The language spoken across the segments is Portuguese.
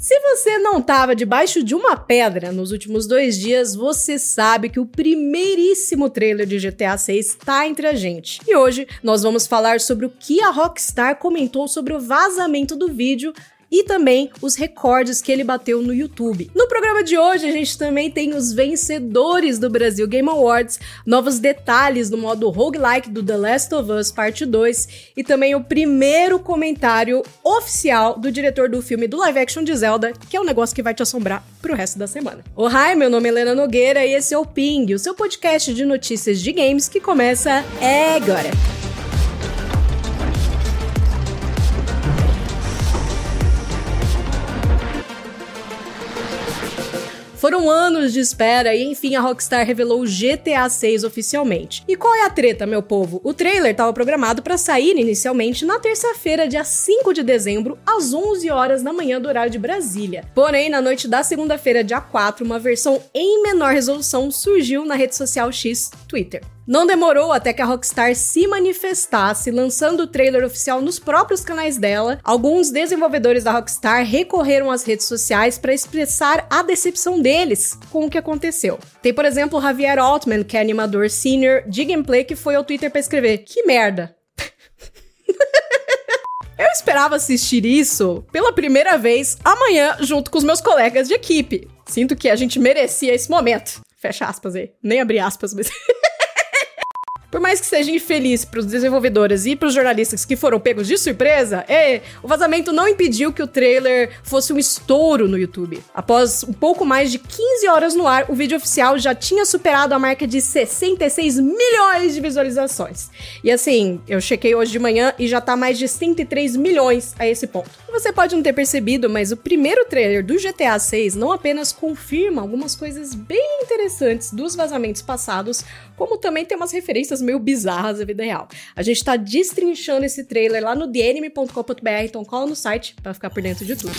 Se você não estava debaixo de uma pedra nos últimos dois dias, você sabe que o primeiríssimo trailer de GTA 6 está entre a gente. E hoje nós vamos falar sobre o que a Rockstar comentou sobre o vazamento do vídeo e também os recordes que ele bateu no YouTube. No programa de hoje, a gente também tem os vencedores do Brasil Game Awards, novos detalhes no modo roguelike do The Last of Us Parte 2 e também o primeiro comentário oficial do diretor do filme do live action de Zelda, que é um negócio que vai te assombrar pro resto da semana. Hi, meu nome é Helena Nogueira e esse é o Ping, o seu podcast de notícias de games que começa agora. Foram anos de espera e enfim a Rockstar revelou o GTA 6 oficialmente. E qual é a treta, meu povo? O trailer estava programado para sair inicialmente na terça-feira, dia 5 de dezembro, às 11 horas da manhã do horário de Brasília. Porém, na noite da segunda-feira, dia 4, uma versão em menor resolução surgiu na rede social X Twitter. Não demorou até que a Rockstar se manifestasse, lançando o trailer oficial nos próprios canais dela. Alguns desenvolvedores da Rockstar recorreram às redes sociais para expressar a decepção deles com o que aconteceu. Tem, por exemplo, Javier Altman, que é animador senior de gameplay, que foi ao Twitter para escrever: Que merda! Eu esperava assistir isso pela primeira vez amanhã, junto com os meus colegas de equipe. Sinto que a gente merecia esse momento. Fecha aspas aí. Nem abri aspas, mas. Por mais que seja infeliz para os desenvolvedores e para os jornalistas que foram pegos de surpresa, é, o vazamento não impediu que o trailer fosse um estouro no YouTube. Após um pouco mais de 15 horas no ar, o vídeo oficial já tinha superado a marca de 66 milhões de visualizações. E assim, eu chequei hoje de manhã e já tá mais de 103 milhões a esse ponto. Você pode não ter percebido, mas o primeiro trailer do GTA 6 não apenas confirma algumas coisas bem interessantes dos vazamentos passados, como também tem umas referências coisas meio bizarras da vida real. A gente tá destrinchando esse trailer lá no theanime.com.br, então cola no site para ficar por dentro de tudo.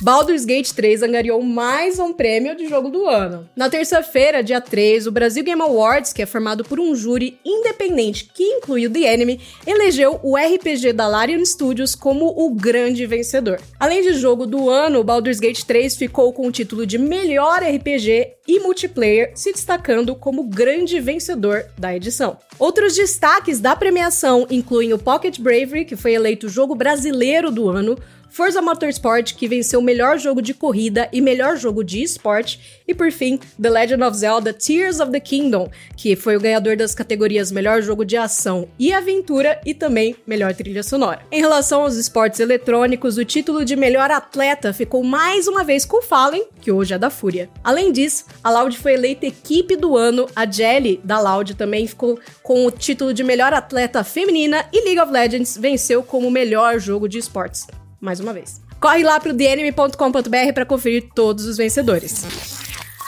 Baldur's Gate 3 angariou mais um prêmio de jogo do ano. Na terça-feira, dia 3, o Brasil Game Awards, que é formado por um júri independente que inclui o The Enemy, elegeu o RPG da Larian Studios como o grande vencedor. Além de jogo do ano, Baldur's Gate 3 ficou com o título de melhor RPG e multiplayer, se destacando como grande vencedor da edição. Outros destaques da premiação incluem o Pocket Bravery, que foi eleito jogo brasileiro do ano, Forza Motorsport, que venceu o melhor jogo de corrida e melhor jogo de esporte, e por fim, The Legend of Zelda Tears of the Kingdom, que foi o ganhador das categorias melhor jogo de ação e aventura e também melhor trilha sonora. Em relação aos esportes eletrônicos, o título de melhor atleta ficou mais uma vez com o Fallen, que hoje é da Fúria. Além disso, a Loud foi eleita equipe do ano, a Jelly da Loud também ficou com o título de melhor atleta feminina e League of Legends venceu como melhor jogo de esportes mais uma vez. Corre lá pro dnm.com.br para conferir todos os vencedores.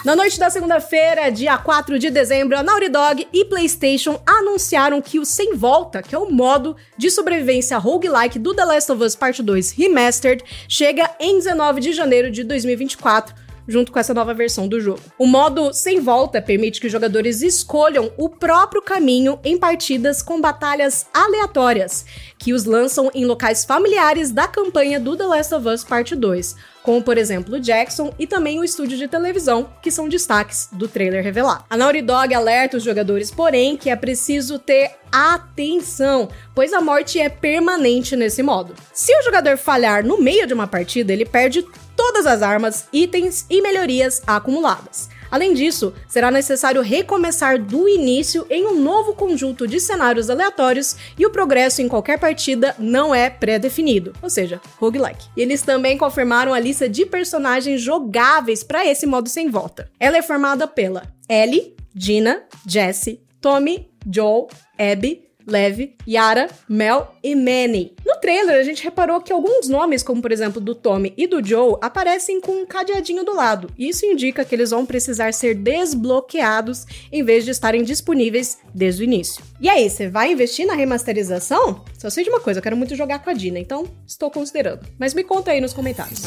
Na noite da segunda-feira, dia 4 de dezembro, a Naughty Dog e PlayStation anunciaram que o Sem Volta, que é o modo de sobrevivência roguelike do The Last of Us Part 2 Remastered, chega em 19 de janeiro de 2024 junto com essa nova versão do jogo. O modo sem volta permite que os jogadores escolham o próprio caminho em partidas com batalhas aleatórias, que os lançam em locais familiares da campanha do The Last of Us Part 2, como por exemplo o Jackson e também o estúdio de televisão, que são destaques do trailer revelado. A Naughty Dog alerta os jogadores, porém, que é preciso ter atenção, pois a morte é permanente nesse modo. Se o jogador falhar no meio de uma partida, ele perde todas as armas, itens e melhorias acumuladas. Além disso, será necessário recomeçar do início em um novo conjunto de cenários aleatórios e o progresso em qualquer partida não é pré-definido, ou seja, roguelike. Eles também confirmaram a lista de personagens jogáveis para esse modo sem volta. Ela é formada pela Ellie, Dina, Jesse, Tommy, Joel, Abby, Lev, Yara, Mel e Manny. No trailer, a gente reparou que alguns nomes, como por exemplo do Tommy e do Joe, aparecem com um cadeadinho do lado. Isso indica que eles vão precisar ser desbloqueados em vez de estarem disponíveis desde o início. E aí, você vai investir na remasterização? Só sei de uma coisa, eu quero muito jogar com a Dina, então estou considerando. Mas me conta aí nos comentários.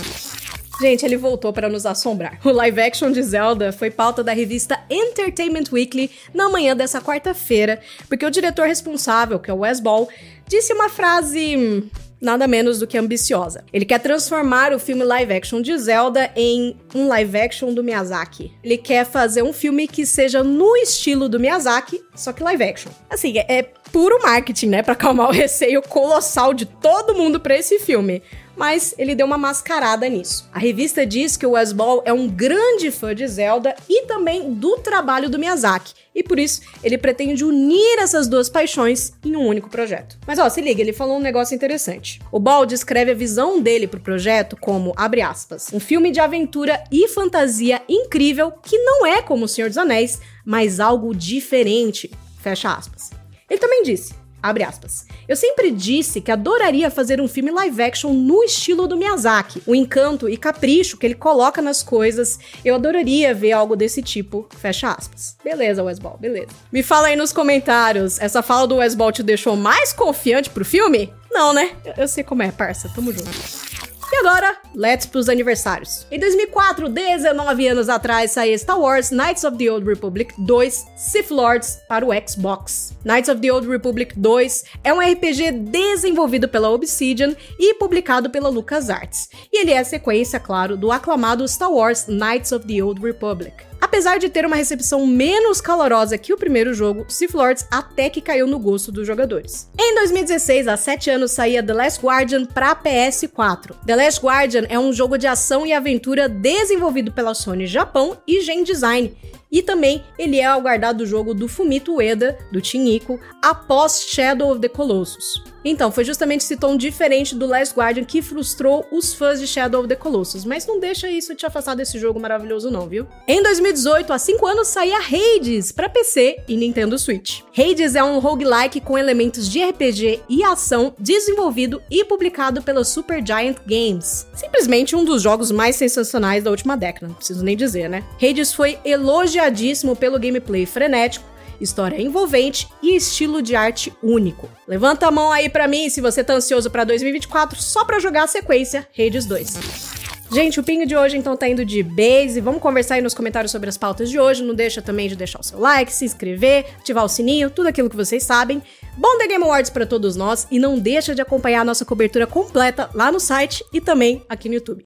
Gente, ele voltou para nos assombrar. O live action de Zelda foi pauta da revista Entertainment Weekly na manhã dessa quarta-feira, porque o diretor responsável, que é o Wes Ball, disse uma frase nada menos do que ambiciosa. Ele quer transformar o filme live action de Zelda em um live action do Miyazaki. Ele quer fazer um filme que seja no estilo do Miyazaki, só que live action. Assim, é, é puro marketing, né, para acalmar o receio colossal de todo mundo para esse filme mas ele deu uma mascarada nisso. A revista diz que o Wes Ball é um grande fã de Zelda e também do trabalho do Miyazaki, e por isso ele pretende unir essas duas paixões em um único projeto. Mas ó, se liga, ele falou um negócio interessante. O Ball descreve a visão dele pro projeto como, abre aspas, um filme de aventura e fantasia incrível que não é como O Senhor dos Anéis, mas algo diferente, fecha aspas. Ele também disse, Abre aspas. Eu sempre disse que adoraria fazer um filme live action no estilo do Miyazaki. O encanto e capricho que ele coloca nas coisas, eu adoraria ver algo desse tipo. Fecha aspas. Beleza, Westball, beleza. Me fala aí nos comentários, essa fala do Westball te deixou mais confiante pro filme? Não, né? Eu sei como é, parça. Tamo junto. E agora, let's pros aniversários. Em 2004, 19 anos atrás, saiu Star Wars Knights of the Old Republic 2 Sith Lords para o Xbox. Knights of the Old Republic 2 é um RPG desenvolvido pela Obsidian e publicado pela LucasArts. E ele é a sequência, claro, do aclamado Star Wars Knights of the Old Republic. Apesar de ter uma recepção menos calorosa que o primeiro jogo, Sith Lords até que caiu no gosto dos jogadores. Em 2016, há 7 anos, saía The Last Guardian para PS4. The Last Guardian é um jogo de ação e aventura desenvolvido pela Sony Japão e Gen Design, e também ele é o guardado jogo do Fumito Ueda, do Ico, após Shadow of the Colossus. Então, foi justamente esse tom diferente do Last Guardian que frustrou os fãs de Shadow of the Colossus, mas não deixa isso te afastar desse jogo maravilhoso não, viu? Em 2018, há 5 anos, saía Hades para PC e Nintendo Switch. Hades é um roguelike com elementos de RPG e ação desenvolvido e publicado pela Supergiant Games. Simplesmente um dos jogos mais sensacionais da última década, não preciso nem dizer, né? Hades foi elogiadíssimo pelo gameplay frenético, história envolvente e estilo de arte único. Levanta a mão aí para mim se você tá ansioso para 2024 só para jogar a sequência Hades 2. Gente, o pingo de hoje então tá indo de base. Vamos conversar aí nos comentários sobre as pautas de hoje. Não deixa também de deixar o seu like, se inscrever, ativar o sininho, tudo aquilo que vocês sabem. Bom The Game Awards para todos nós e não deixa de acompanhar a nossa cobertura completa lá no site e também aqui no YouTube.